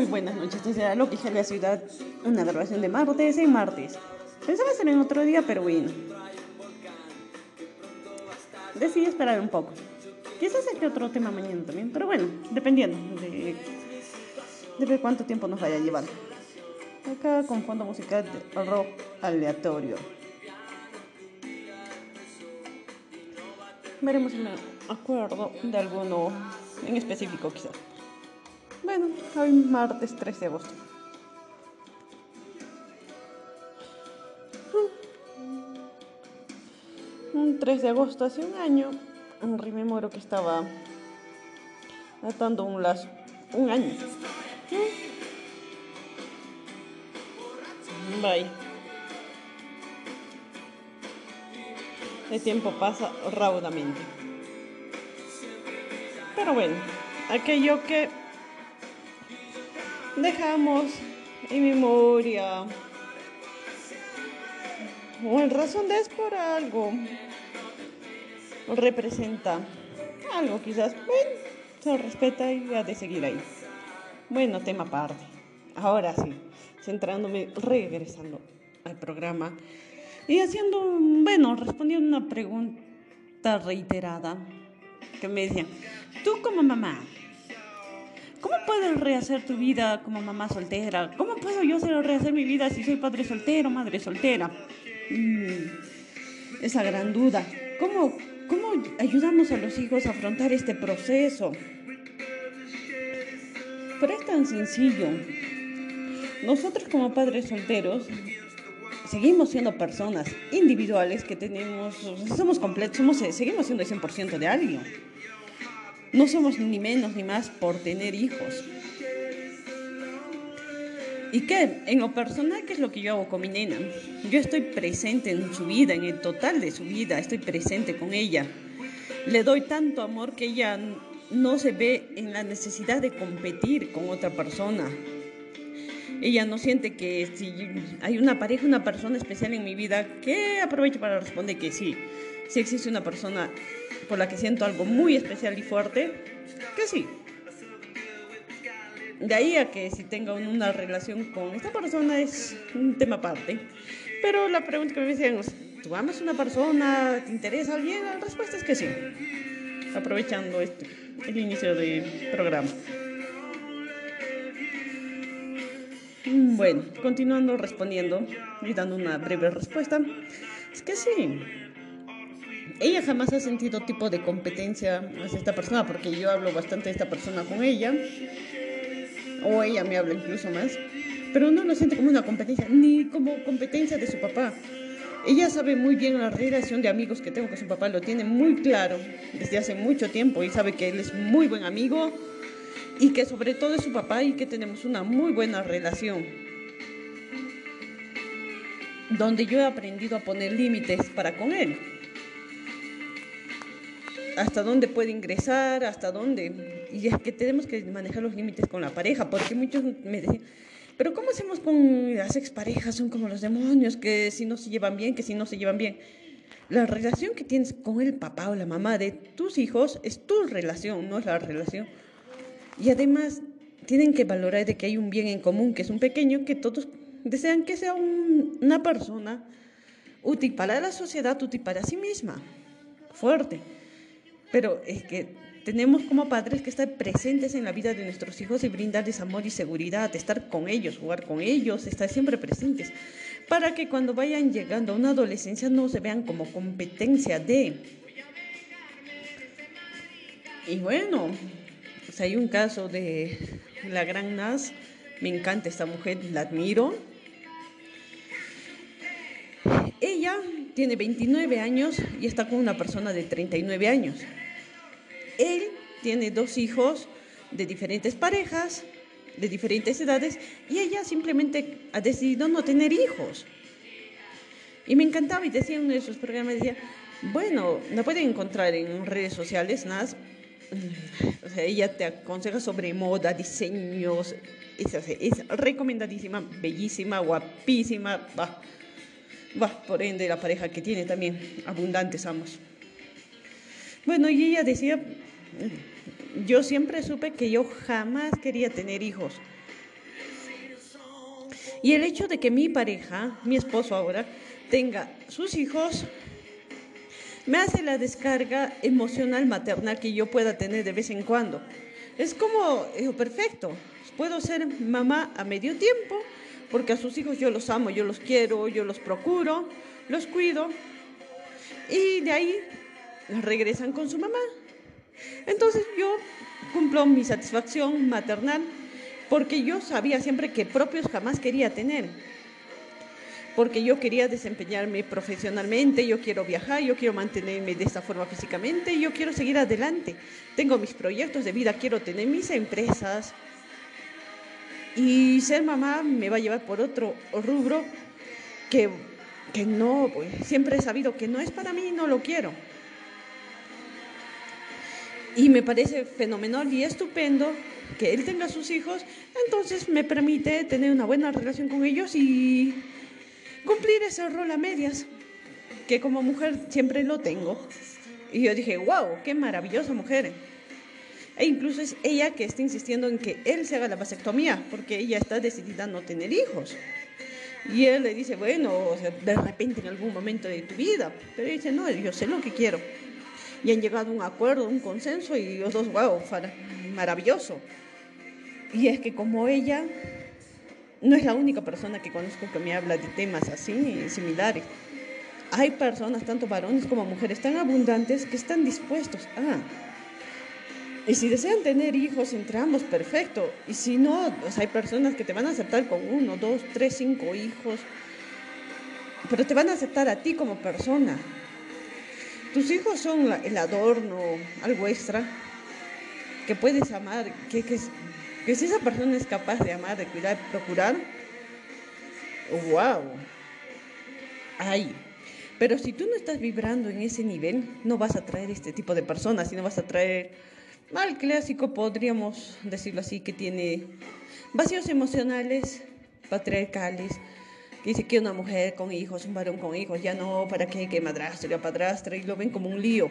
Muy buenas noches, desde la de la ciudad, una grabación de martes en martes. Pensaba hacer en otro día, pero bueno. Decidí esperar un poco. Quizás saque otro tema mañana también, pero bueno, dependiendo de, de cuánto tiempo nos vaya a llevar. Acá con fondo musical de rock aleatorio. Veremos me acuerdo de alguno en específico quizás. Bueno, hoy martes 13 de agosto. Un 3 de agosto hace un año, rememoro que estaba atando un lazo. Un año. Bye. El tiempo pasa raudamente. Pero bueno, aquello que dejamos en memoria. O en razón de es por algo. Representa algo quizás. Bueno se respeta y ha de seguir ahí. Bueno tema aparte. Ahora sí centrándome regresando al programa y haciendo bueno respondiendo una pregunta reiterada que me decían tú como mamá ¿Cómo puedes rehacer tu vida como mamá soltera? ¿Cómo puedo yo rehacer mi vida si soy padre soltero, madre soltera? Mm, esa gran duda. ¿Cómo, ¿Cómo ayudamos a los hijos a afrontar este proceso? Pero es tan sencillo. Nosotros como padres solteros seguimos siendo personas individuales que tenemos, somos completos, somos, seguimos siendo el 100% de alguien. No somos ni menos ni más por tener hijos. ¿Y qué? En lo personal, ¿qué es lo que yo hago con mi nena? Yo estoy presente en su vida, en el total de su vida, estoy presente con ella. Le doy tanto amor que ella no se ve en la necesidad de competir con otra persona. Ella no siente que si hay una pareja, una persona especial en mi vida, que aprovecho para responder que sí. Si existe una persona por la que siento algo muy especial y fuerte, que sí. De ahí a que si tenga una relación con esta persona es un tema aparte. Pero la pregunta que me decían ¿tú amas una persona? ¿Te interesa alguien? La respuesta es que sí. Aprovechando este, el inicio del programa. Bueno, continuando respondiendo y dando una breve respuesta, es que sí, ella jamás ha sentido tipo de competencia hacia esta persona, porque yo hablo bastante de esta persona con ella, o ella me habla incluso más, pero no lo siente como una competencia, ni como competencia de su papá. Ella sabe muy bien la relación de amigos que tengo con su papá, lo tiene muy claro desde hace mucho tiempo y sabe que él es muy buen amigo y que sobre todo es su papá y que tenemos una muy buena relación. Donde yo he aprendido a poner límites para con él hasta dónde puede ingresar, hasta dónde. Y es que tenemos que manejar los límites con la pareja, porque muchos me decían, pero ¿cómo hacemos con las exparejas? Son como los demonios, que si no se llevan bien, que si no se llevan bien. La relación que tienes con el papá o la mamá de tus hijos es tu relación, no es la relación. Y además tienen que valorar de que hay un bien en común, que es un pequeño, que todos desean que sea una persona útil para la sociedad, útil para sí misma, fuerte. Pero es que tenemos como padres que estar presentes en la vida de nuestros hijos y brindarles amor y seguridad, estar con ellos, jugar con ellos, estar siempre presentes, para que cuando vayan llegando a una adolescencia no se vean como competencia de... Y bueno, pues hay un caso de la gran Nas, me encanta esta mujer, la admiro. Ella tiene 29 años y está con una persona de 39 años. Él tiene dos hijos de diferentes parejas, de diferentes edades, y ella simplemente ha decidido no tener hijos. Y me encantaba y decía en uno de sus programas, decía, bueno, la pueden encontrar en redes sociales, Nas. Ella te aconseja sobre moda, diseños, es, es recomendadísima, bellísima, guapísima, va, va, por ende la pareja que tiene también, abundantes ambos. Bueno, y ella decía, yo siempre supe que yo jamás quería tener hijos. Y el hecho de que mi pareja, mi esposo ahora, tenga sus hijos, me hace la descarga emocional maternal que yo pueda tener de vez en cuando. Es como, eh, perfecto, puedo ser mamá a medio tiempo, porque a sus hijos yo los amo, yo los quiero, yo los procuro, los cuido, y de ahí regresan con su mamá. Entonces yo cumplo mi satisfacción maternal porque yo sabía siempre que propios jamás quería tener. Porque yo quería desempeñarme profesionalmente, yo quiero viajar, yo quiero mantenerme de esta forma físicamente, yo quiero seguir adelante. Tengo mis proyectos de vida, quiero tener mis empresas. Y ser mamá me va a llevar por otro rubro que, que no, pues siempre he sabido que no es para mí, no lo quiero. Y me parece fenomenal y estupendo que él tenga sus hijos, entonces me permite tener una buena relación con ellos y cumplir ese rol a medias, que como mujer siempre lo tengo. Y yo dije, wow, qué maravillosa mujer. E incluso es ella que está insistiendo en que él se haga la vasectomía, porque ella está decidida a no tener hijos. Y él le dice, bueno, de repente en algún momento de tu vida. Pero dice, no, yo sé lo que quiero y han llegado a un acuerdo, un consenso y los dos, wow, maravilloso. Y es que como ella no es la única persona que conozco que me habla de temas así, similares. Hay personas, tanto varones como mujeres, tan abundantes que están dispuestos a... Y si desean tener hijos entre ambos, perfecto. Y si no, pues hay personas que te van a aceptar con uno, dos, tres, cinco hijos. Pero te van a aceptar a ti como persona. Tus hijos son el adorno, algo extra, que puedes amar, que, que, si esa persona es capaz de amar, de cuidar, procurar, wow, ay. Pero si tú no estás vibrando en ese nivel, no vas a traer este tipo de personas, sino vas a traer al clásico, podríamos decirlo así, que tiene vacíos emocionales, patriarcales, que dice que una mujer con hijos, un varón con hijos, ya no, ¿para qué? Que madrastra, ya padrastra, y lo ven como un lío,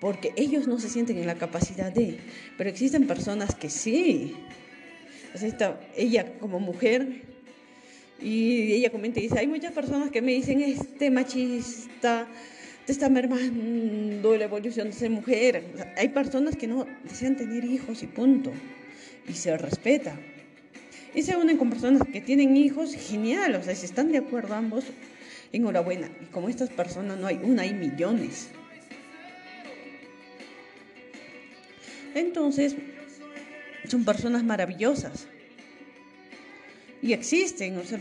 porque ellos no se sienten en la capacidad de, pero existen personas que sí. Ella como mujer, y ella comenta y dice, hay muchas personas que me dicen, este machista, te está mermando la evolución de ser mujer. hay personas que no desean tener hijos y punto, y se respeta y se unen con personas que tienen hijos, genial, o sea, si están de acuerdo ambos, enhorabuena. Y como estas personas no hay una, hay millones. Entonces, son personas maravillosas. Y existen, o sea,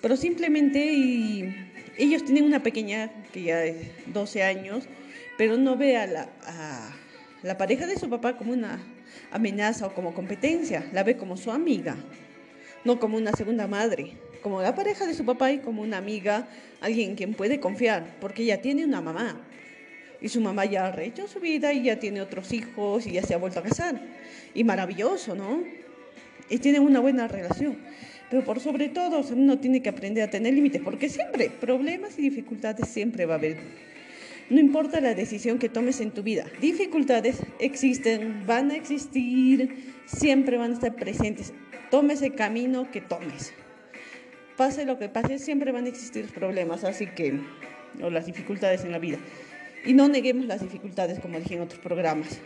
pero simplemente ellos tienen una pequeña que ya es 12 años, pero no ve a la, la pareja de su papá como una amenaza o como competencia, la ve como su amiga, no como una segunda madre, como la pareja de su papá y como una amiga, alguien en quien puede confiar, porque ella tiene una mamá. Y su mamá ya ha rehecho su vida y ya tiene otros hijos y ya se ha vuelto a casar. Y maravilloso, ¿no? Y tienen una buena relación. Pero por sobre todo, uno tiene que aprender a tener límites, porque siempre, problemas y dificultades siempre va a haber no importa la decisión que tomes en tu vida, dificultades existen, van a existir, siempre van a estar presentes. Tome ese camino que tomes. Pase lo que pase, siempre van a existir problemas, así que, o las dificultades en la vida. Y no neguemos las dificultades, como dije en otros programas.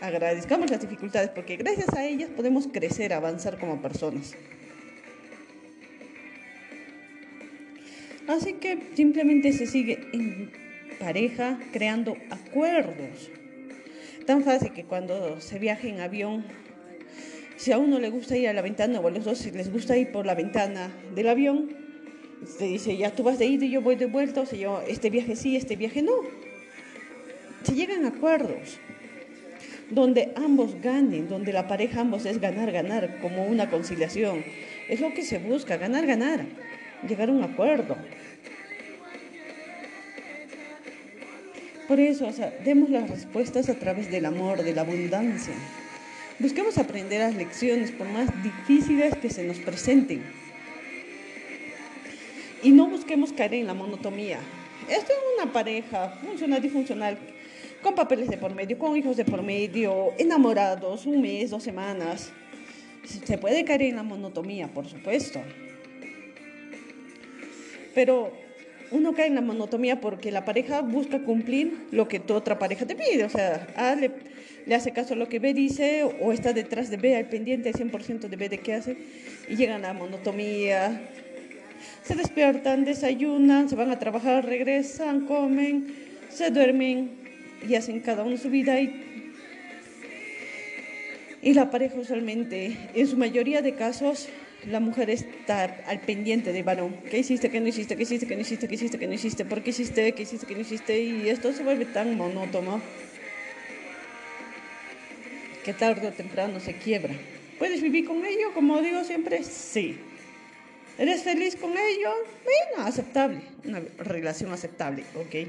Agradezcamos las dificultades porque gracias a ellas podemos crecer, avanzar como personas. Así que simplemente se sigue en pareja creando acuerdos. Tan fácil que cuando se viaja en avión, si a uno le gusta ir a la ventana o a los dos les gusta ir por la ventana del avión, se dice, ya tú vas de ida y yo voy de vuelta, o sea, yo, este viaje sí, este viaje no. Se llegan acuerdos donde ambos ganen, donde la pareja ambos es ganar, ganar, como una conciliación. Es lo que se busca, ganar, ganar, llegar a un acuerdo. Por eso, o sea, demos las respuestas a través del amor, de la abundancia. Busquemos aprender las lecciones, por más difíciles que se nos presenten. Y no busquemos caer en la monotomía. Esto es una pareja funcional, disfuncional, con papeles de por medio, con hijos de por medio, enamorados, un mes, dos semanas. Se puede caer en la monotomía, por supuesto. pero uno cae en la monotomía porque la pareja busca cumplir lo que tu otra pareja te pide. O sea, A le, hace caso a lo que B dice o está detrás de B, al pendiente 100% de B de qué hace y llegan a la monotomía. Se despiertan, desayunan, se van a trabajar, regresan, comen, se duermen y hacen cada uno su vida y y la pareja usualmente, en su mayoría de casos, la mujer está al pendiente del varón. ¿Qué hiciste? ¿Qué no hiciste? ¿Qué hiciste? ¿Qué no hiciste? ¿Qué hiciste? ¿Qué no hiciste? ¿Por qué hiciste? ¿Qué hiciste? ¿Qué no hiciste? Y esto se vuelve tan monótono que tarde o temprano se quiebra. ¿Puedes vivir con ello? Como digo siempre, sí. ¿Eres feliz con ello? Bueno, aceptable. Una relación aceptable, ok.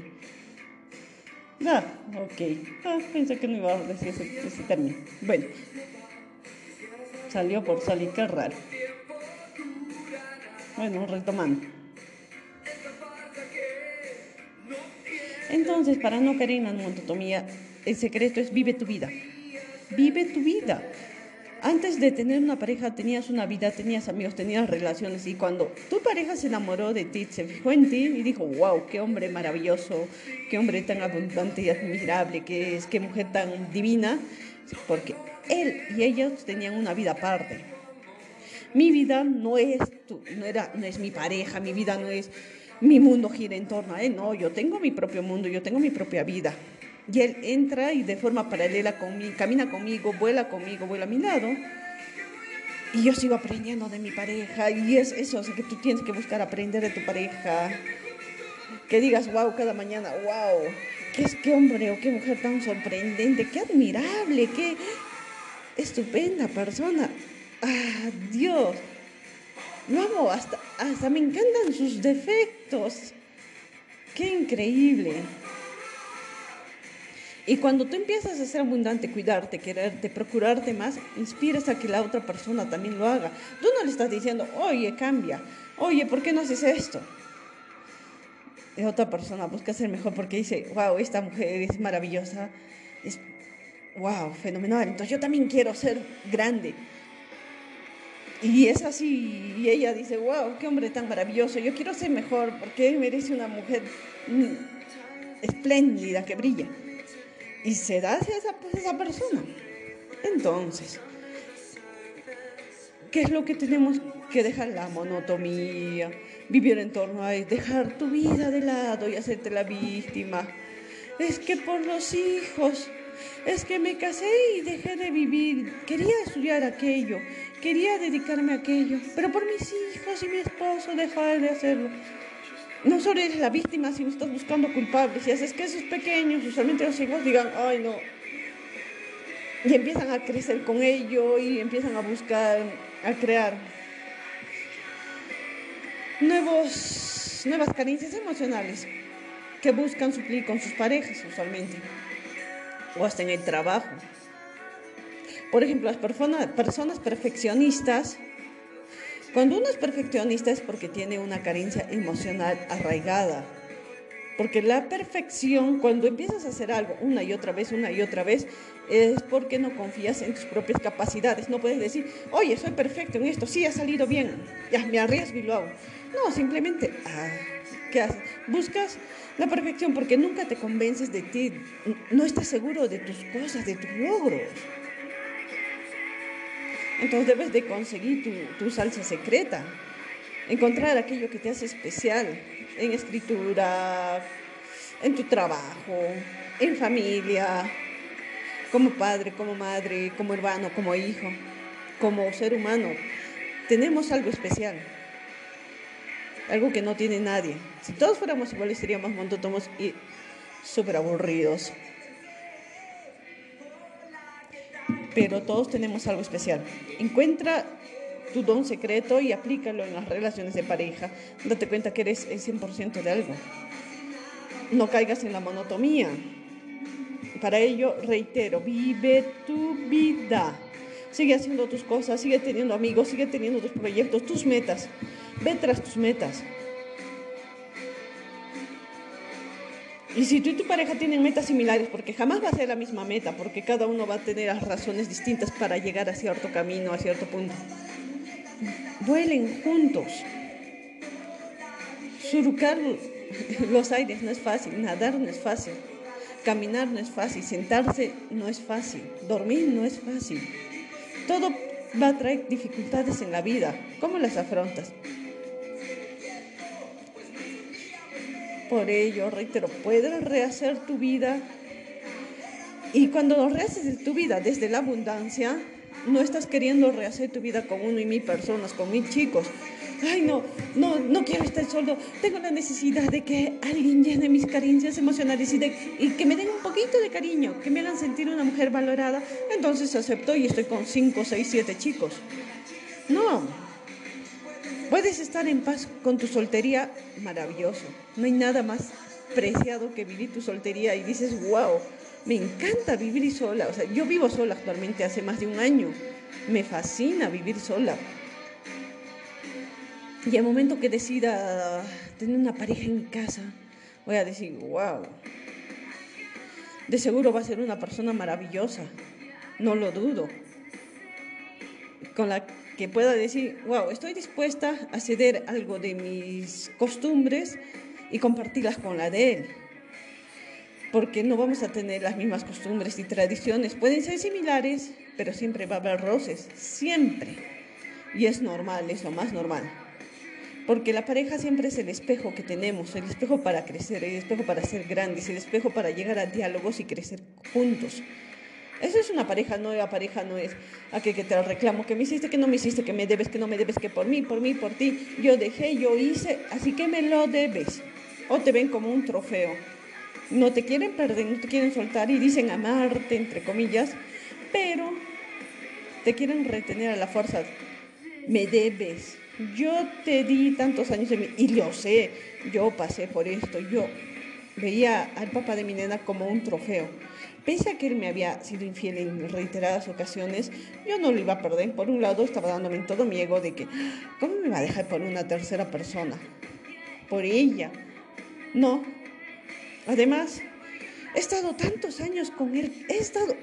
Ah, ok. Ah, pensé que no iba a decir ese, ese término. Bueno, salió por salir, qué raro. Bueno, retomando. Entonces, para no caer en la monotomía, el secreto es vive tu vida. Vive tu vida. Antes de tener una pareja tenías una vida, tenías amigos, tenías relaciones y cuando tu pareja se enamoró de ti, se fijó en ti y dijo, wow, qué hombre maravilloso, qué hombre tan abundante y admirable que es, qué mujer tan divina, porque él y ellos tenían una vida aparte. Mi vida no es, tu, no, era, no es mi pareja, mi vida no es, mi mundo gira en torno a él, no, yo tengo mi propio mundo, yo tengo mi propia vida. Y él entra y de forma paralela conmigo, camina conmigo, vuela conmigo, vuela a mi lado. Y yo sigo aprendiendo de mi pareja. Y es eso, que tú tienes que buscar aprender de tu pareja. Que digas, wow, cada mañana, wow, qué, qué hombre o qué mujer tan sorprendente, qué admirable, qué estupenda persona. Ah, Dios. Lo amo, hasta, hasta me encantan sus defectos. Qué increíble. Y cuando tú empiezas a ser abundante, cuidarte, quererte, procurarte más, inspiras a que la otra persona también lo haga. Tú no le estás diciendo, oye, cambia, oye, ¿por qué no haces esto? Y otra persona busca ser mejor porque dice, wow, esta mujer es maravillosa, wow, fenomenal, entonces yo también quiero ser grande. Y es así, y ella dice, wow, qué hombre tan maravilloso, yo quiero ser mejor porque merece una mujer mm, espléndida, que brilla y se da hacia esa, pues, esa persona. Entonces, ¿qué es lo que tenemos que dejar? La monotomía, vivir en torno a dejar tu vida de lado y hacerte la víctima. Es que por los hijos, es que me casé y dejé de vivir, quería estudiar aquello, quería dedicarme a aquello, pero por mis hijos y mi esposo dejé de hacerlo no solo eres la víctima, sino estás buscando culpables. Y haces que esos pequeños, usualmente los hijos, digan, ay no. Y empiezan a crecer con ello y empiezan a buscar, a crear nuevos, nuevas carencias emocionales que buscan suplir con sus parejas usualmente. O hasta en el trabajo. Por ejemplo, las personas, personas perfeccionistas cuando uno es perfeccionista es porque tiene una carencia emocional arraigada. Porque la perfección, cuando empiezas a hacer algo una y otra vez, una y otra vez, es porque no confías en tus propias capacidades. No puedes decir, oye, soy perfecto en esto, sí ha salido bien, ya me arriesgo y lo hago. No, simplemente, ah, ¿qué haces? Buscas la perfección porque nunca te convences de ti, no estás seguro de tus cosas, de tus logros. Entonces debes de conseguir tu, salsa secreta, encontrar aquello que te hace especial en escritura, en tu trabajo, en familia, como padre, como madre, como hermano, como hijo, como ser humano. Tenemos algo especial, algo que no tiene nadie. Si todos fuéramos iguales seríamos monótonos y súper aburridos. Pero todos tenemos algo especial. Encuentra tu don secreto y aplícalo en las relaciones de pareja. Date cuenta que eres el 100% de algo. No caigas en la monotomía. Para ello, reitero, vive tu vida. Sigue haciendo tus cosas, sigue teniendo amigos, sigue teniendo tus proyectos, tus metas. Ve tras tus metas. Y si tú y tu pareja tienen metas similares, porque jamás va a ser la misma meta, porque cada uno va a tener razones distintas para llegar a cierto camino, a cierto punto. Vuelen juntos. surcar los aires no es fácil, nadar no es fácil, caminar no es fácil, sentarse no es fácil, dormir no es fácil. Todo va a traer dificultades en la vida. ¿Cómo las afrontas? Por ello, reitero, puedes rehacer tu vida. Y cuando rehaces tu vida desde la abundancia, no estás queriendo rehacer tu vida con uno y mil personas, con mil chicos. Ay, no, no, no quiero estar solo. Tengo la necesidad de que alguien llene mis carencias emocionales y, que me den un poquito de cariño, que me hagan sentir una mujer valorada. Entonces acepto y estoy con cinco, seis, siete chicos. No, puedes estar en paz con tu soltería, maravilloso. No hay nada más preciado que vivir tu soltería y dices, wow, me encanta vivir sola. O sea, yo vivo sola actualmente hace más de un año. Me fascina vivir sola. Y al momento que decida tener una pareja en casa, voy a decir, wow, de seguro va a ser una persona maravillosa, no lo dudo, con la que pueda decir, wow, estoy dispuesta a ceder algo de mis costumbres y compartirlas con la de él porque no vamos a tener las mismas costumbres y tradiciones. Pueden ser similares, pero siempre va a haber roces, siempre. Y es normal, es lo más normal. Porque la pareja siempre es el espejo que tenemos, el espejo para crecer, el espejo para ser grandes, el espejo para llegar a diálogos y crecer juntos. Eso es una pareja, nueva pareja no es aquel que te reclamo, que me hiciste, que no me hiciste, que me debes, que no me debes, que por mí, por mí, por ti, yo dejé, yo hice, así que me lo debes. O te ven como un trofeo no te quieren perder, no te quieren soltar y dicen amarte, entre comillas, pero te quieren retener a la fuerza. Me debes. Yo te di tantos años de mí y lo sé, yo pasé por esto, yo veía al papá de mi nena como un trofeo. Pese a que él me había sido infiel en reiteradas ocasiones, yo no lo iba a perder. Por un lado, estaba dándome todo mi ego de que, ¿cómo me va a dejar por una tercera persona? Por ella. No, Además, he estado tantos años con él, he estado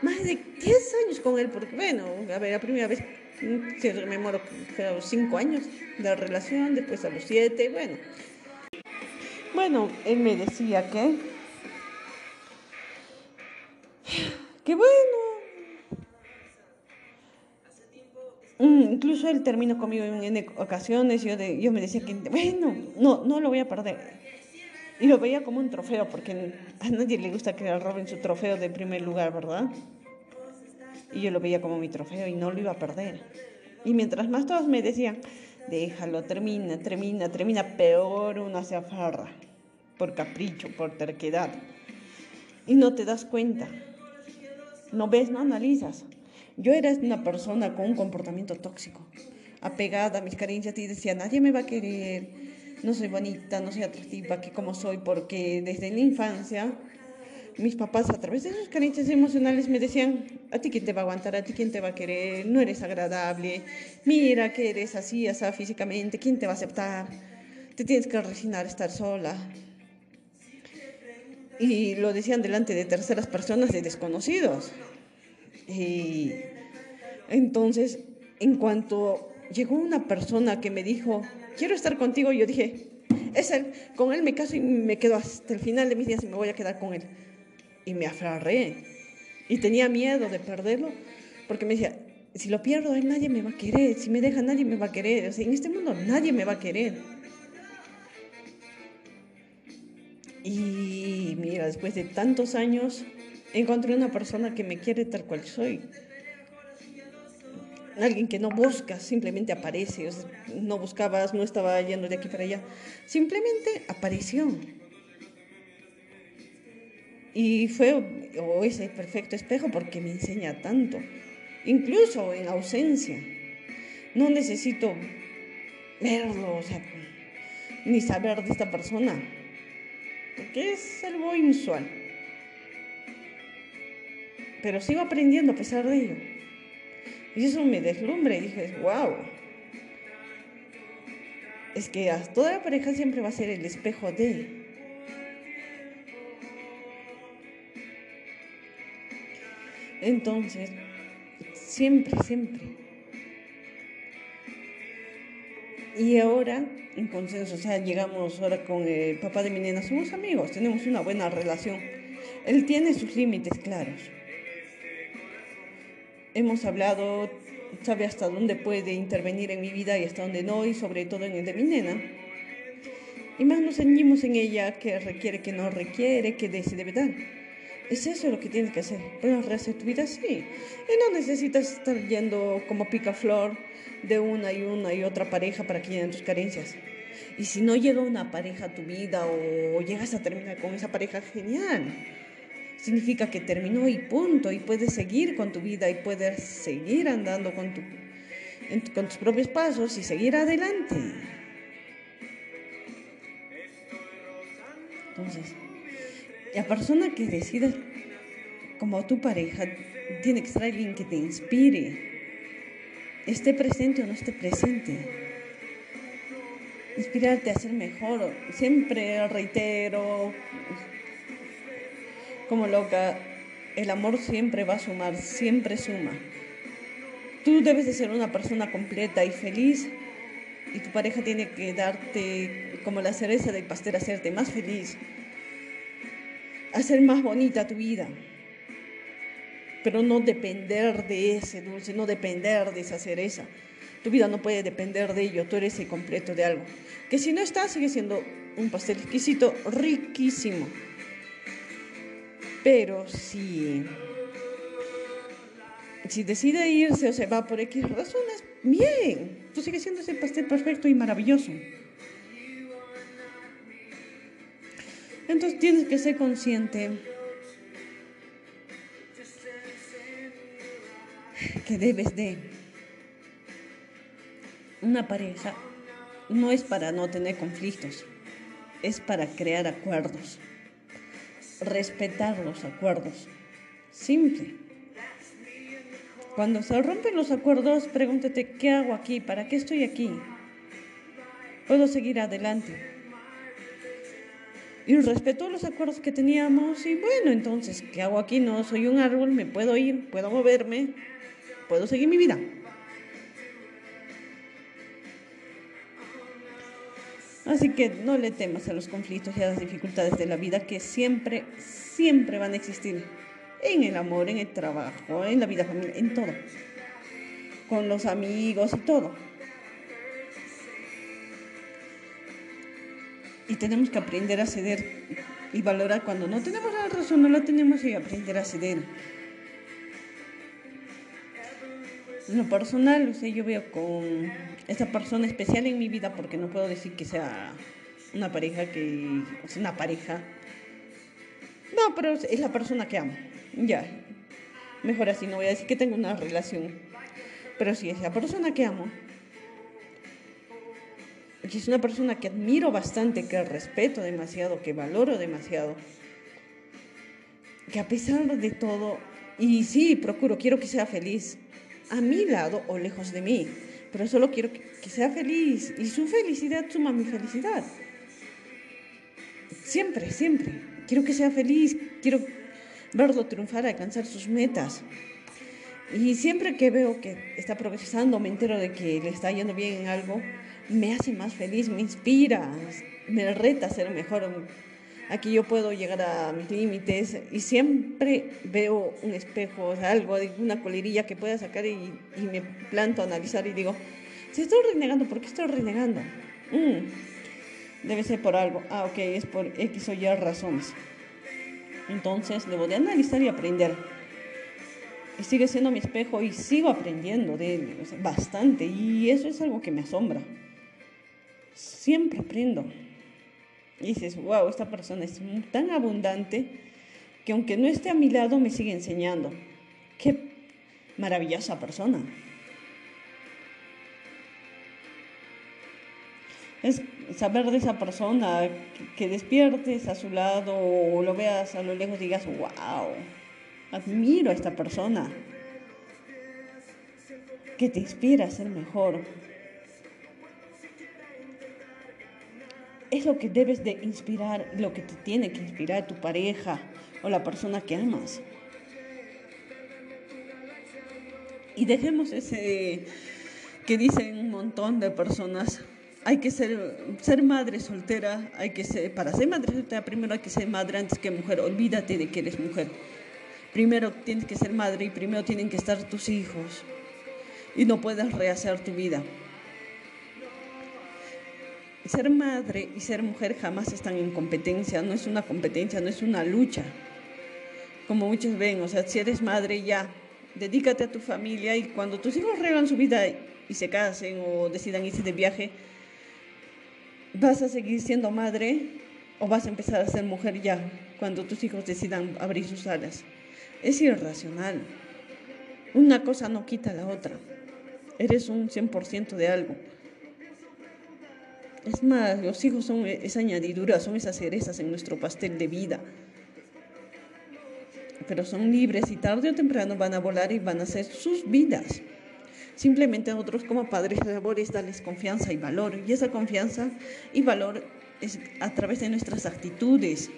más de 10 años con él, porque bueno, a ver, la primera vez, me rememoro, fue a los 5 años de relación, después a los 7, bueno. Bueno, él me decía que, que bueno, mm, incluso él terminó conmigo en, ocasiones, yo, de, yo me decía que, bueno, no, no lo voy a perder y lo veía como un trofeo, porque a nadie le gusta que roben su trofeo de primer lugar, ¿verdad? Y yo lo veía como mi trofeo y no lo iba a perder. Y mientras más todos me decían, déjalo, termina, termina, termina, peor uno se aferra, por capricho, por terquedad. Y no te das cuenta. No ves, no analizas. Yo era una persona con un comportamiento tóxico, apegada a mis carencias y decía, nadie me va a querer, no soy bonita, no soy atractiva, que como soy, porque desde la infancia mis papás a través de sus carencias emocionales me decían, a ti quién te va a aguantar, a ti quién te va a querer, no eres agradable, mira que eres así, así físicamente, ¿quién te va a aceptar? Te tienes que resignar a estar sola. Y lo decían delante de terceras personas, de desconocidos. Y entonces, en cuanto llegó una persona que me dijo, quiero estar contigo. Yo dije, es él, con él me caso y me quedo hasta el final de mis días y me voy a quedar con él. Y me aferré. Y tenía miedo de perderlo, porque me decía, si lo pierdo, él nadie me va a querer. Si me deja, nadie me va a querer. O sea, en este mundo nadie me va a querer. Y mira, después de tantos años, encontré una persona que me quiere tal cual soy alguien que no busca, simplemente aparece, no buscabas, no estaba yendo de aquí para allá, simplemente apareció. Y fue ese perfecto espejo porque me enseña tanto, incluso en ausencia. No necesito verlo, o sea, ni saber de esta persona, porque es algo inusual. Pero sigo aprendiendo a pesar de ello. Y eso me deslumbra y dije, wow. Es que a toda la pareja siempre va a ser el espejo de. Entonces, siempre, siempre. Y ahora, en consenso, o sea, llegamos ahora con el papá de mi nena, somos amigos, tenemos una buena relación. Él tiene sus límites claros. Hemos hablado, sabe hasta dónde puede intervenir en mi vida y hasta dónde no, y sobre todo en el de mi nena. Y más nos ceñimos en ella, que requiere, que no requiere, que debe dar. Es eso lo que tienes que hacer. ¿Puedes rehacer tu vida? Sí. Y no necesitas estar yendo como picaflor de una y una y otra pareja para que lleguen tus carencias. Y si no llega una pareja a tu vida o llegas a terminar con esa pareja, genial. Significa que terminó y punto. Y puedes seguir con tu vida y puedes seguir andando con, tu, con tus propios pasos y seguir adelante. Entonces, la persona que decida como tu pareja tiene que ser alguien que te inspire, esté presente o no esté presente. Inspirarte a ser mejor. Siempre reitero, como loca, el amor siempre va a sumar, siempre suma. Tú debes de ser una persona completa y feliz y tu pareja tiene que darte como la cereza del pastel, hacerte más feliz, hacer más bonita tu vida. Pero no depender de ese dulce, no depender de esa cereza. Tu vida no puede depender de ello, tú eres el completo de algo. Que si no está, sigue siendo un pastel exquisito, riquísimo. Pero si, si decide irse o se va por X razones, bien, tú sigues siendo ese pastel perfecto y maravilloso. Entonces tienes que ser consciente que debes de una pareja no es para no tener conflictos, es para crear acuerdos, respetar los acuerdos. Simple. Cuando se rompen los acuerdos, pregúntate, ¿qué hago aquí? ¿Para qué estoy aquí? ¿Puedo seguir adelante? Y respetó los acuerdos que teníamos y bueno, entonces, ¿qué hago aquí? No soy un árbol, me puedo ir, puedo moverme, puedo seguir mi vida. Así que no le temas a los conflictos y a las dificultades de la vida que siempre, siempre van a existir. En el amor, en el trabajo, en la vida familiar, en todo. Con los amigos y todo. Y tenemos que aprender a ceder y valorar cuando no tenemos la razón, no la tenemos y aprender a ceder. En lo personal, o yo veo con esta persona especial en mi vida porque no puedo decir que sea una pareja que es una pareja. No, pero es la persona que amo. Ya. Mejor así, no voy a decir que tengo una relación. Pero sí es la persona que amo es una persona que admiro bastante, que respeto demasiado, que valoro demasiado, que a pesar de todo, y sí, procuro, quiero que sea feliz, a mi lado o lejos de mí, pero solo quiero que, sea feliz y su felicidad suma mi felicidad. Siempre, siempre. Quiero que sea feliz, quiero verlo triunfar, alcanzar sus metas. Y siempre que veo que está progresando, me entero de que le está yendo bien en algo, me hace más feliz, me inspira, me reta a ser mejor. Aquí yo puedo llegar a mis límites y siempre veo un espejo, algo, una colerilla que pueda sacar y, me planto a analizar y digo, si estoy renegando, ¿por qué estoy renegando? Mm, debe ser por algo. Ah, ok, es por X o Y razones. Entonces debo de analizar y aprender. Y sigue siendo mi espejo y sigo aprendiendo de él bastante. Y eso es algo que me asombra siempre aprendo. Y dices, wow, esta persona es tan abundante que aunque no esté a mi lado me sigue enseñando. Qué maravillosa persona. Es saber de esa persona, que, despiertes a su lado o lo veas a lo lejos y digas, wow, admiro a esta persona, que te inspira a ser mejor, es lo que debes de inspirar, lo que te tiene que inspirar tu pareja o la persona que amas. Y dejemos ese que dicen un montón de personas hay que ser, ser madre soltera, hay que ser, para ser madre soltera primero hay que ser madre antes que mujer, olvídate de que eres mujer. Primero tienes que ser madre y primero tienen que estar tus hijos y no puedes rehacer tu vida. Ser madre y ser mujer jamás están en competencia, no es una competencia, no es una lucha. Como muchos ven, o sea, si eres madre ya, dedícate a tu familia y cuando tus hijos regan su vida y se casen o decidan irse de viaje, ¿Vas a seguir siendo madre o vas a empezar a ser mujer ya cuando tus hijos decidan abrir sus alas? Es irracional. Una cosa no quita la otra. Eres un 100% de algo. Es más, los hijos son esa añadidura, son esas cerezas en nuestro pastel de vida. Pero son libres y tarde o temprano van a volar y van a hacer sus vidas. Simplemente nosotros como padres de darles confianza y valor. Y esa confianza y valor es a través de nuestras actitudes.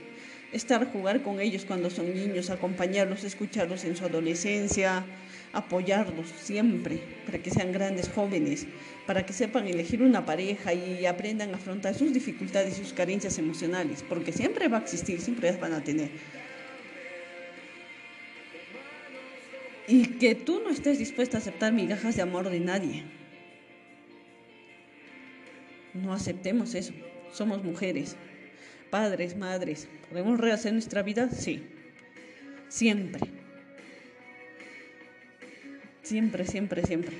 Estar, jugar con ellos cuando son niños, acompañarlos, escucharlos en su adolescencia, apoyarlos siempre para que sean grandes jóvenes, para que sepan elegir una pareja y aprendan a afrontar sus dificultades y sus carencias emocionales, porque siempre va a existir, siempre las van a tener. y que tú no estés dispuesta a aceptar migajas de amor de nadie. No aceptemos eso. Somos mujeres, padres, madres. ¿Podemos rehacer nuestra vida? Sí. Siempre. Siempre, siempre, siempre.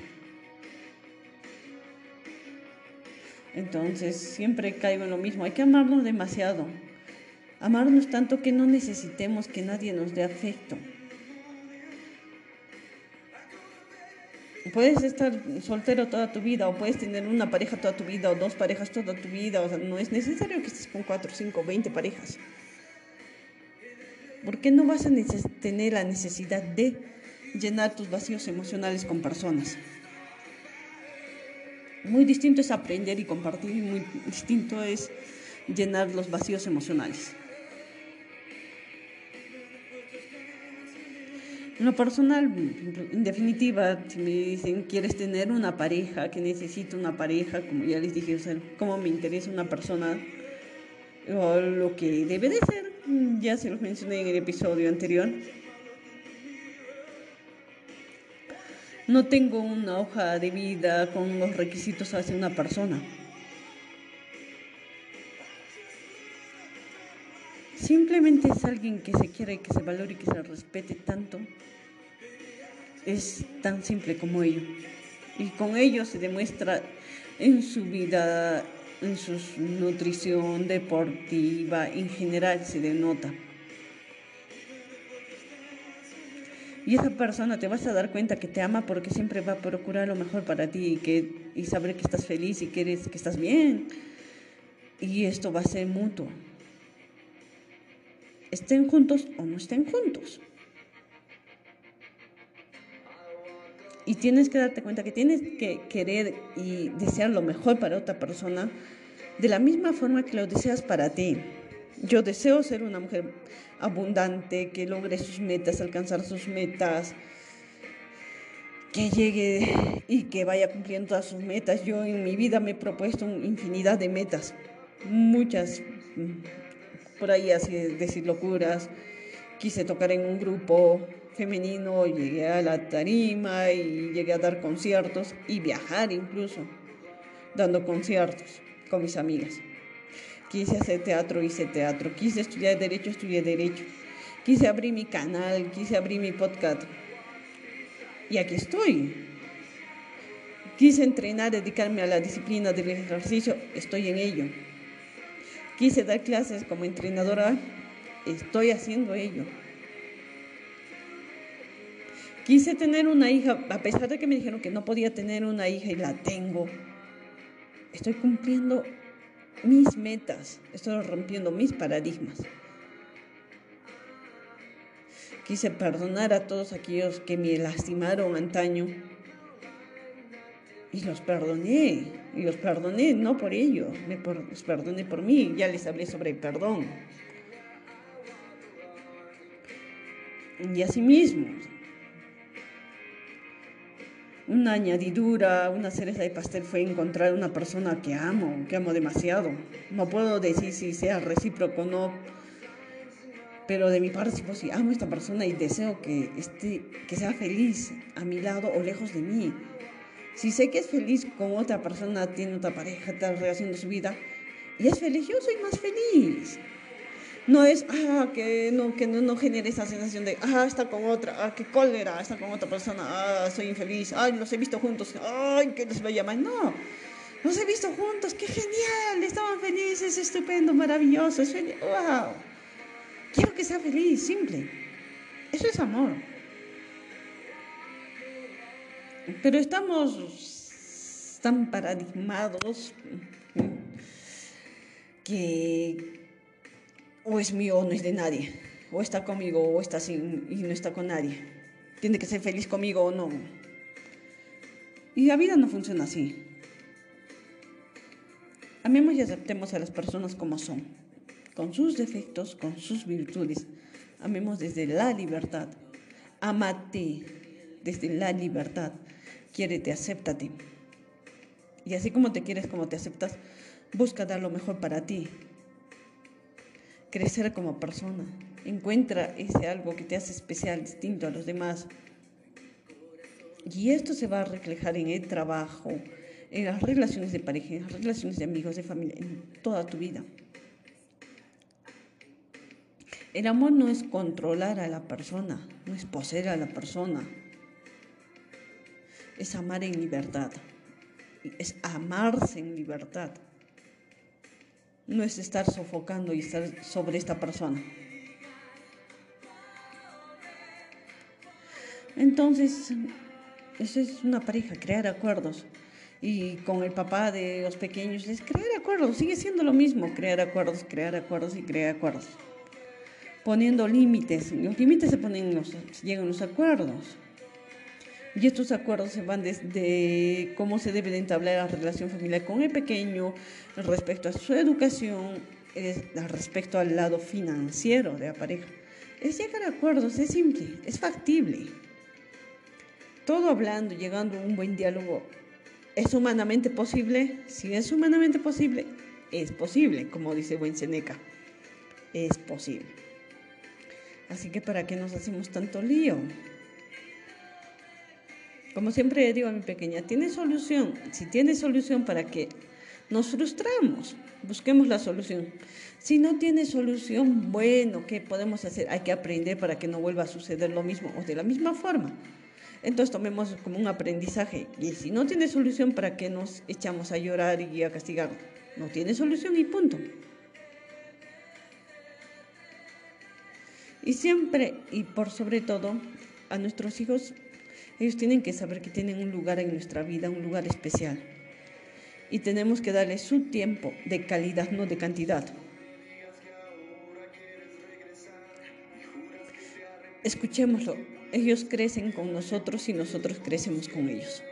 Entonces, siempre caigo en lo mismo. Hay que amarnos demasiado. Amarnos tanto que no necesitemos que nadie nos dé afecto. puedes estar soltero toda tu vida o puedes tener una pareja toda tu vida o dos parejas toda tu vida. O sea, no es necesario que estés con cuatro, cinco, veinte parejas. ¿Por qué no vas a tener la necesidad de llenar tus vacíos emocionales con personas? Muy distinto es aprender y compartir y muy distinto es llenar los vacíos emocionales. Lo personal, en definitiva, si me dicen, ¿quieres tener una pareja? que necesito una pareja? Como ya les dije, o ¿cómo me interesa una persona? O lo que debe de ser, ya se los mencioné en el episodio anterior. No tengo una hoja de vida con los requisitos hacia una persona. Simplemente es alguien que se quiere, que se valore y que se respete tanto es tan simple como ello. Y con ello se demuestra en su vida, en su nutrición deportiva, en general se denota. Y esa persona te vas a dar cuenta que te ama porque siempre va a procurar lo mejor para ti y, saber que estás feliz y que, eres, que estás bien. Y esto va a ser mutuo. Estén juntos o no estén juntos. Y tienes que darte cuenta que tienes que querer y desear lo mejor para otra persona de la misma forma que lo deseas para ti. Yo deseo ser una mujer abundante, que logre sus metas, alcanzar sus metas, que llegue y que vaya cumpliendo todas sus metas. Yo en mi vida me he propuesto infinidad de metas, muchas, por ahí así decir locuras. Quise tocar en un grupo, femenino, llegué a la tarima y llegué a dar conciertos y viajar incluso, dando conciertos con mis amigas. Quise hacer teatro, hice teatro. Quise estudiar derecho, estudié derecho. Quise abrir mi canal, quise abrir mi podcast. Y aquí estoy. Quise entrenar, dedicarme a la disciplina del ejercicio, estoy en ello. Quise dar clases como entrenadora, estoy haciendo ello. Quise tener una hija, a pesar de que me dijeron que no podía tener una hija y la tengo. Estoy cumpliendo mis metas, estoy rompiendo mis paradigmas. Quise perdonar a todos aquellos que me lastimaron antaño. Y los perdoné, y los perdoné no por ello, me los perdoné por mí, ya les hablé sobre el perdón. Y así mismo, una añadidura, una cereza de pastel fue encontrar una persona que amo, que amo demasiado. No puedo decir si sea recíproco o no, pero de mi parte, pues amo a esta persona y deseo que, esté, que sea feliz a mi lado o lejos de mí. Si sé que es feliz con otra persona, tiene otra pareja, está rehaciendo su vida y es feliz, yo soy más feliz. No es, ah, que no, que no, no genere esa sensación de, ah, está con otra, ah, qué cólera, está con otra persona, ah, soy infeliz, ay, los he visto juntos, ay, que les voy a llamar. No, los he visto juntos, qué genial, estaban felices, estupendo, maravilloso, es wow. Quiero que sea feliz, simple. Eso es amor. Pero estamos tan paradigmados que o es mío o no es de nadie. O está conmigo o está sin y no está con nadie. Tiene que ser feliz conmigo o no. Y la vida no funciona así. Amemos y aceptemos a las personas como son con sus defectos, con sus virtudes. Amemos desde la libertad. Amate desde la libertad. Quiérete, acéptate. Y así como te quieres, como te aceptas, busca dar lo mejor para ti. Crecer como persona. Encuentra ese algo que te hace especial, distinto a los demás. Y esto se va a reflejar en el trabajo, en las relaciones de pareja, en las relaciones de amigos, de familia, en toda tu vida. El amor no es controlar a la persona, no es poseer a la persona. Es amar en libertad. Es amarse en libertad. No es estar sofocando y estar sobre esta persona. Entonces, eso es una pareja, crear acuerdos. Y con el papá de los pequeños es crear acuerdos, sigue siendo lo mismo, crear acuerdos, crear acuerdos y crear acuerdos poniendo límites. Los límites se ponen, los, llegan los acuerdos. Y estos acuerdos se van desde cómo se debe de entablar la relación familiar con el pequeño respecto a su educación, respecto al lado financiero de la pareja. Es llegar a acuerdos, es simple, es factible. Todo hablando, llegando a un buen diálogo, ¿es humanamente posible? Si es humanamente posible, es posible, como dice Buen Seneca. Es posible. Así que ¿para qué nos hacemos tanto lío? Como siempre digo a mi pequeña, tiene solución. Si tiene solución, ¿para qué? Nos frustramos, busquemos la solución. Si no tiene solución, bueno, ¿qué podemos hacer? Hay que aprender para que no vuelva a suceder lo mismo o de la misma forma. Entonces tomemos como un aprendizaje. Y si no tiene solución, ¿para qué nos echamos a llorar y a castigar? No tiene solución y punto. Y siempre y por sobre todo a nuestros hijos, ellos tienen que saber que tienen un lugar en nuestra vida, un lugar especial. Y tenemos que darles su tiempo de calidad, no de cantidad. Escuchémoslo. Ellos crecen con nosotros y nosotros crecemos con ellos.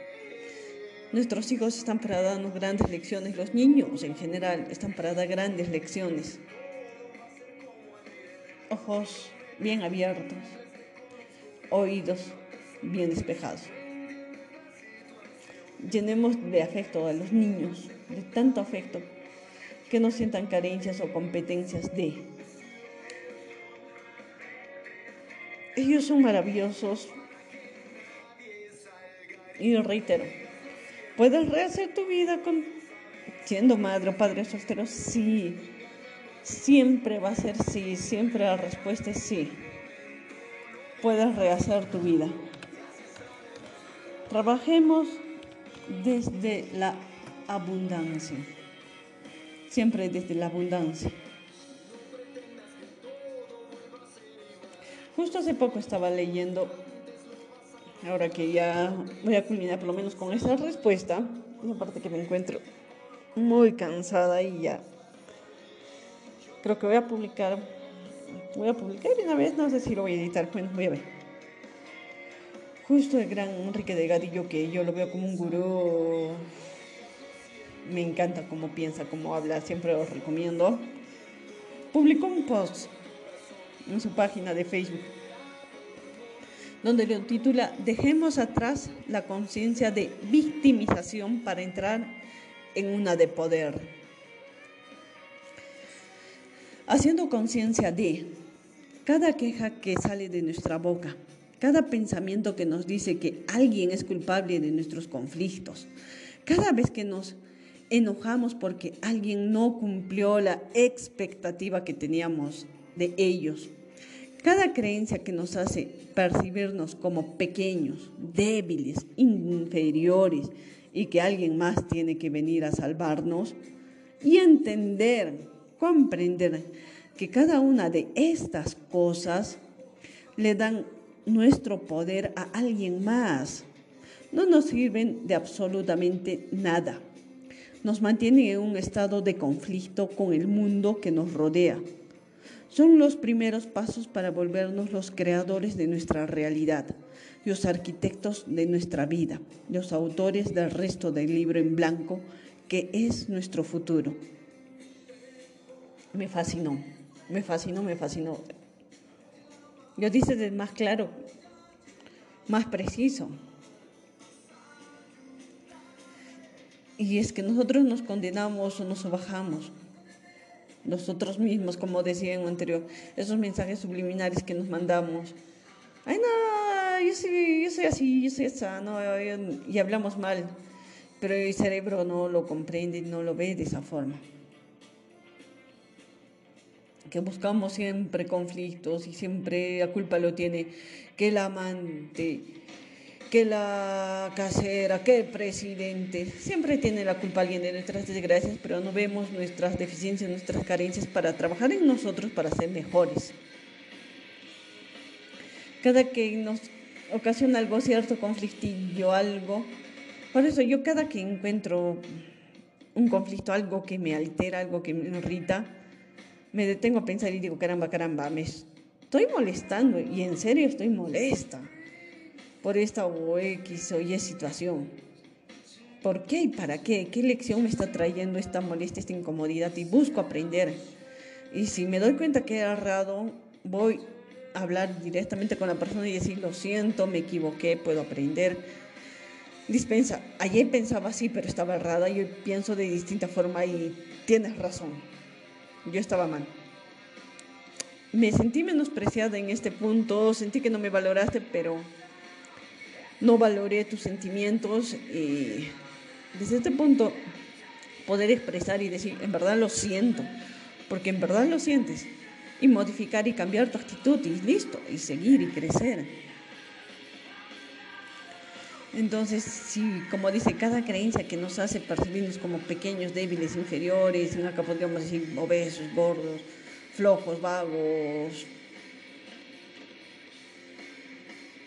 Nuestros hijos están para darnos grandes lecciones, los niños en general están para dar grandes lecciones. Ojos bien abiertos, oídos bien despejados. Llenemos de afecto a los niños, de tanto afecto, que no sientan carencias o competencias de. Ellos son maravillosos. Y reitero, ¿puedes rehacer tu vida con siendo madre o padre soltero? Sí siempre va a ser sí, siempre la respuesta es sí. Puedes rehacer tu vida. Trabajemos desde la abundancia, siempre desde la abundancia. Justo hace poco estaba leyendo, ahora que ya voy a culminar por lo menos con esa respuesta, y aparte que me encuentro muy cansada y ya Creo que voy a publicar. Voy a publicar una vez, no sé si lo voy a editar. Bueno, voy a ver. Justo el gran Enrique de Gadillo, que yo lo veo como un gurú. Me encanta cómo piensa, cómo habla, siempre lo recomiendo. Publicó un post en su página de Facebook donde lo titula Dejemos atrás la conciencia de victimización para entrar en una de poder. Haciendo conciencia de cada queja que sale de nuestra boca, cada pensamiento que nos dice que alguien es culpable de nuestros conflictos, cada vez que nos enojamos porque alguien no cumplió la expectativa que teníamos de ellos, cada creencia que nos hace percibirnos como pequeños, débiles, inferiores y que alguien más tiene que venir a salvarnos y entender, comprender que cada una de estas cosas le dan nuestro poder a alguien más. No nos sirven de absolutamente nada. Nos mantienen en un estado de conflicto con el mundo que nos rodea son los primeros pasos para volvernos los creadores de nuestra realidad, los arquitectos de nuestra vida, los autores del resto del libro en blanco que es nuestro futuro. Me fascinó, me fascinó, me fascinó. Yo dice de más claro, más preciso. Y es que nosotros nos condenamos o nos bajamos nosotros mismos, como decía en lo anterior, esos mensajes subliminares que nos mandamos. Ay, no, yo soy, yo soy así, yo soy esa, no, y hablamos mal, pero el cerebro no lo comprende, no lo ve de esa forma. Que buscamos siempre conflictos y siempre la culpa lo tiene que el amante, que la casera, que el presidente. Siempre tiene la culpa alguien de nuestras desgracias, pero no vemos nuestras deficiencias, nuestras carencias para trabajar en nosotros para ser mejores. Cada que nos ocasiona algo cierto, conflictillo, algo. Por eso yo cada que encuentro un conflicto, algo que me altera, algo que me irrita, me detengo a pensar y digo, caramba, caramba, me estoy molestando y en serio estoy molesta por esta o X o Y situación. ¿Por qué y para qué? ¿Qué lección me está trayendo esta molestia, esta incomodidad? Y busco aprender. Y si me doy cuenta que he errado, voy a hablar directamente con la persona y decir, lo siento, me equivoqué, puedo aprender. Dispensa, ayer pensaba así, pero estaba errada, yo pienso de distinta forma y tienes razón. Yo estaba mal. Me sentí menospreciada en este punto, sentí que no me valoraste, pero no valoré tus sentimientos y desde este punto poder expresar y decir, en verdad lo siento, porque en verdad lo sientes, y modificar y cambiar tu actitud y listo, y seguir y crecer. Entonces, sí, como dice, cada creencia que nos hace percibirnos como pequeños, débiles, inferiores, en acá podríamos decir obesos, gordos, flojos, vagos,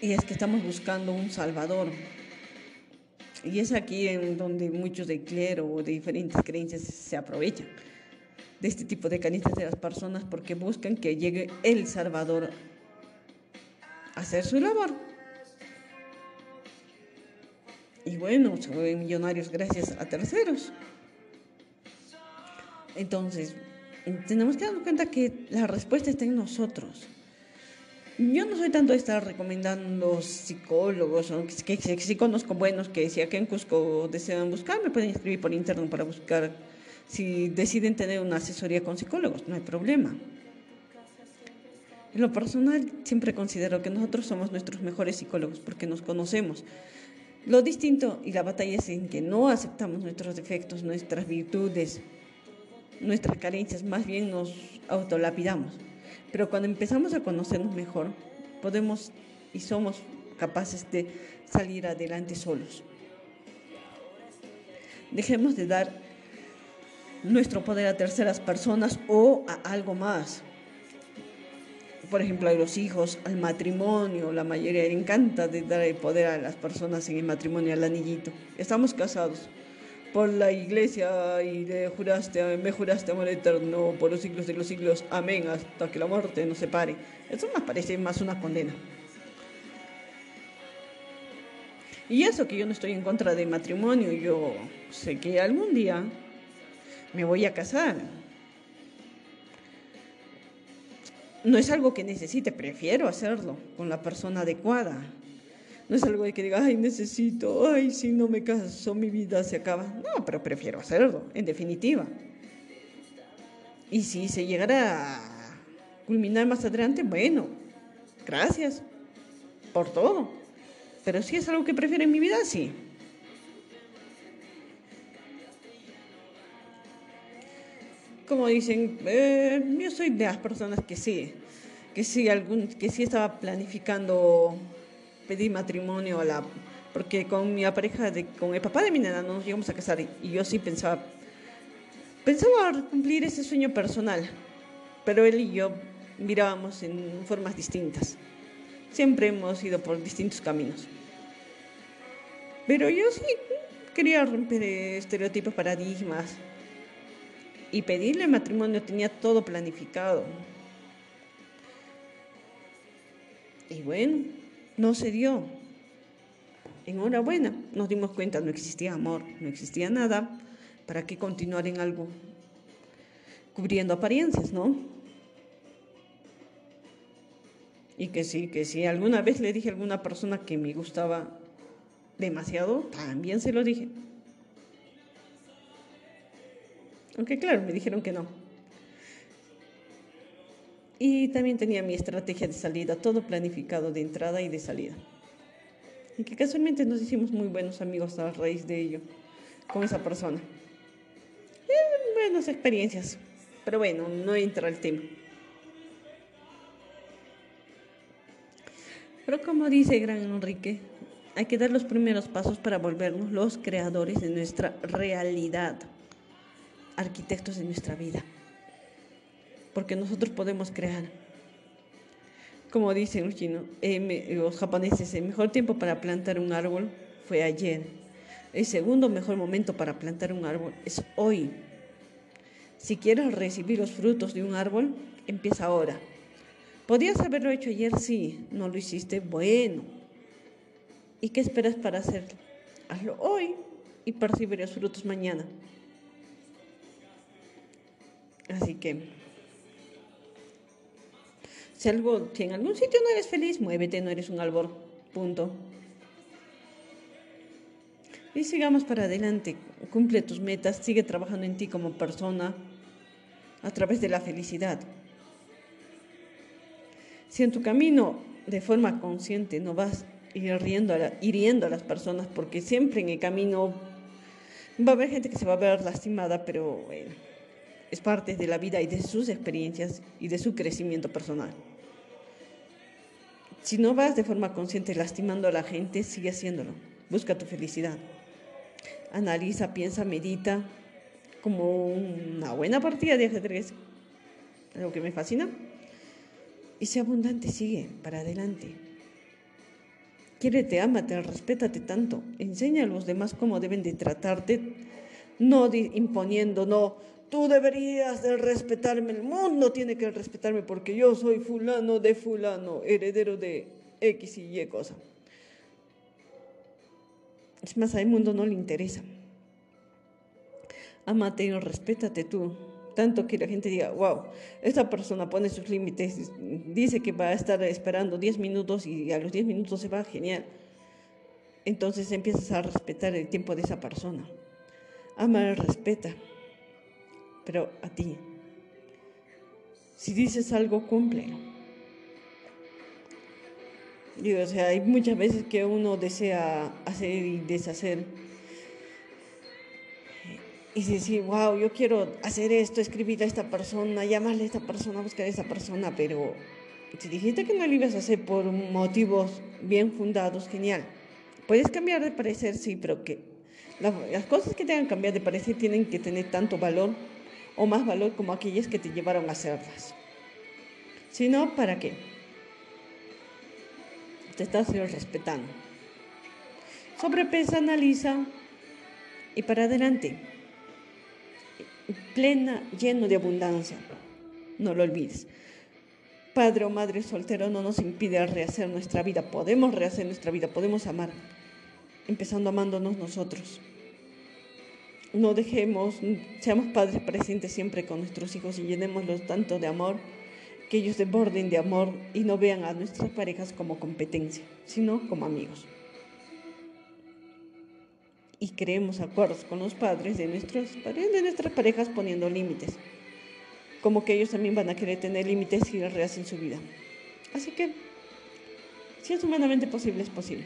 y es que estamos buscando un Salvador. Y es aquí en donde muchos de clero o de diferentes creencias se aprovechan de este tipo de canistas de las personas porque buscan que llegue el Salvador a hacer su labor. Y bueno, se vuelven millonarios gracias a terceros. Entonces, tenemos que darnos cuenta que la respuesta está en nosotros. Yo no soy tanto de estar recomendando psicólogos, que, que, sí conozco buenos que si acá en Cusco desean buscar, me pueden escribir por internet para buscar si deciden tener una asesoría con psicólogos, no hay problema. En lo personal siempre considero que nosotros somos nuestros mejores psicólogos porque nos conocemos. Lo distinto y la batalla es en que no aceptamos nuestros defectos, nuestras virtudes, nuestras carencias, más bien nos autolapidamos. Pero cuando empezamos a conocernos mejor, podemos y somos capaces de salir adelante solos. Dejemos de dar nuestro poder a terceras personas o a algo más. Por ejemplo, a los hijos, al matrimonio, la mayoría le encanta de dar el poder a las personas en el matrimonio, al anillito. Estamos casados por la iglesia y le juraste, me juraste amor eterno por los siglos de los siglos. Amén, hasta que la muerte nos separe. Eso me parece más una condena. Y eso que yo no estoy en contra del matrimonio, yo sé que algún día me voy a casar. No es algo que necesite, prefiero hacerlo con la persona adecuada. No es algo de que diga, ay, necesito, ay, si no me caso, mi vida se acaba. No, pero prefiero hacerlo, en definitiva. Y si se llegara a culminar más adelante, bueno, gracias por todo. Pero si es algo que prefiero en mi vida, sí. Como dicen, eh, yo soy de las personas que sí, que sí, algún, que sí estaba planificando pedir matrimonio a la porque con mi pareja de, con el papá de mi nena no nos llegamos a casar y yo sí pensaba pensaba cumplir ese sueño personal pero él y yo mirábamos en formas distintas. Siempre hemos ido por distintos caminos. Pero yo sí quería romper estereotipos paradigmas y pedirle matrimonio tenía todo planificado y bueno no se dio. Enhorabuena, nos dimos cuenta, no existía amor, no existía nada. ¿Para qué continuar en algo cubriendo apariencias, no? Y que sí, que si alguna vez le dije a alguna persona que me gustaba demasiado, también se lo dije. Aunque claro, me dijeron que no. Y también tenía mi estrategia de salida, todo planificado de entrada y de salida. Y que casualmente nos hicimos muy buenos amigos a raíz de ello, con esa persona. Eh, buenas experiencias, pero bueno, no entra el tema. Pero como dice Gran Enrique, hay que dar los primeros pasos para volvernos los creadores de nuestra realidad, arquitectos de nuestra vida porque nosotros podemos crear. Como dicen los chinos, eh, los japoneses, el mejor tiempo para plantar un árbol fue ayer. El segundo mejor momento para plantar un árbol es hoy. Si quieres recibir los frutos de un árbol, empieza ahora. ¿Podías haberlo hecho ayer? Sí. ¿No lo hiciste? Bueno. ¿Y qué esperas para hacerlo? Hazlo hoy y percibirás frutos mañana. Así que si, algo, si en algún sitio no eres feliz, muévete, no eres un albor. Punto. Y sigamos para adelante. Cumple tus metas, sigue trabajando en ti como persona a través de la felicidad. Si en tu camino de forma consciente no vas hiriendo a, hiriendo a las personas, porque siempre en el camino va a haber gente que se va a ver lastimada, pero bueno, es parte de la vida y de sus experiencias y de su crecimiento personal. Si no vas de forma consciente lastimando a la gente, sigue haciéndolo. Busca tu felicidad. Analiza, piensa, medita como una buena partida de ajedrez. Algo que me fascina. Y sea abundante, sigue para adelante. Quiérete, ámate, respétate tanto. Enseña a los demás cómo deben de tratarte, no imponiendo, no, tú deberías de respetarme, el mundo tiene que respetarme porque yo soy fulano de fulano, heredero de X y Y cosa. Es más, al mundo no le interesa. Amate y respétate tú. Tanto que la gente diga, wow, esta persona pone sus límites, dice que va a estar esperando 10 minutos y a los 10 minutos se va, genial. Entonces empiezas a respetar el tiempo de esa persona. Ama y respeta pero a ti. Si dices algo, cúmplelo. Digo, o sea, hay muchas veces que uno desea hacer y deshacer. Y decir, wow, yo quiero hacer esto, escribir a esta persona, llamarle a esta persona, buscar a esta persona, pero si dijiste que no lo ibas a hacer por motivos bien fundados, genial. Puedes cambiar de parecer, sí, pero que las cosas que tengan que cambiar de parecer tienen que tener tanto valor o más valor como aquellas que te llevaron a hacerlas. Si no, ¿para qué? Te estás respetando. Sobrepesa, analiza y para adelante. Plena, lleno de abundancia. No lo olvides. Padre o madre soltero no nos impide rehacer nuestra vida. Podemos rehacer nuestra vida, podemos amar, empezando amándonos nosotros no dejemos, seamos padres presentes siempre con nuestros hijos y llenémoslos tanto de amor que ellos desborden de amor y no vean a nuestras parejas como competencia, sino como amigos. Y creemos acuerdos con los padres de, nuestros, de nuestras parejas poniendo límites, como que ellos también van a querer tener límites y rehacen su vida. Así que, si es humanamente posible, es posible.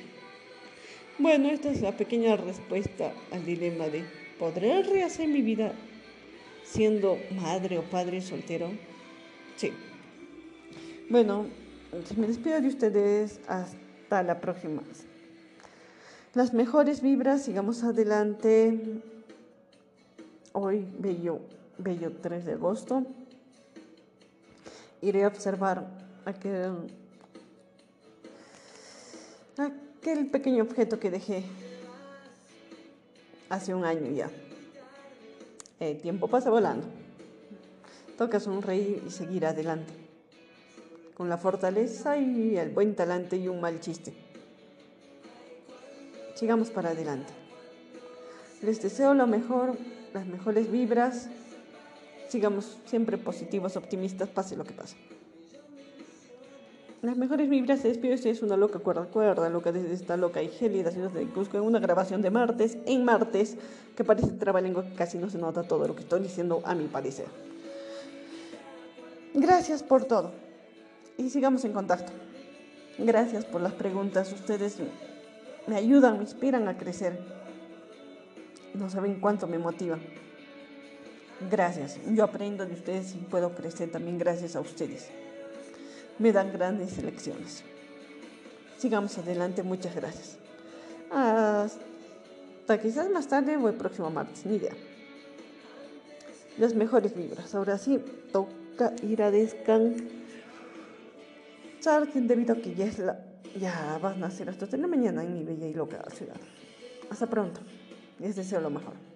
Bueno, esta es la pequeña respuesta al dilema de ¿podré rehacer mi vida siendo madre o padre soltero? Sí. Bueno, me despido de ustedes hasta la próxima. Las mejores vibras, sigamos adelante. Hoy, bello, bello 3 de agosto, iré a observar aquel, aquel pequeño objeto que dejé hace un año ya. El tiempo pasa volando. Toca sonreír y seguir adelante con la fortaleza y el buen talante y un mal chiste. Sigamos para adelante. Les deseo lo mejor, las mejores vibras. Sigamos siempre positivos, optimistas, pase lo que pase. Las mejores vibras se despide es una loca cuerda, cuerda, loca desde esta loca y gélida ciudad de Cusco en una grabación de martes, en martes, que parece trabalengua que casi no se nota todo lo que estoy diciendo a mi parecer. Gracias por todo y sigamos en contacto. Gracias por las preguntas, ustedes me ayudan, me inspiran a crecer. No saben cuánto me motiva. Gracias, yo aprendo de ustedes y puedo crecer también gracias a ustedes. Me dan grandes lecciones. Sigamos adelante, muchas gracias. Hasta quizás más tarde o el próximo martes, ni idea. Las mejores vibras. Ahora sí, toca ir a descansar debido a que ya, es la, ya van a ser hasta la mañana en mi bella y loca ciudad. Hasta pronto. Les deseo lo mejor.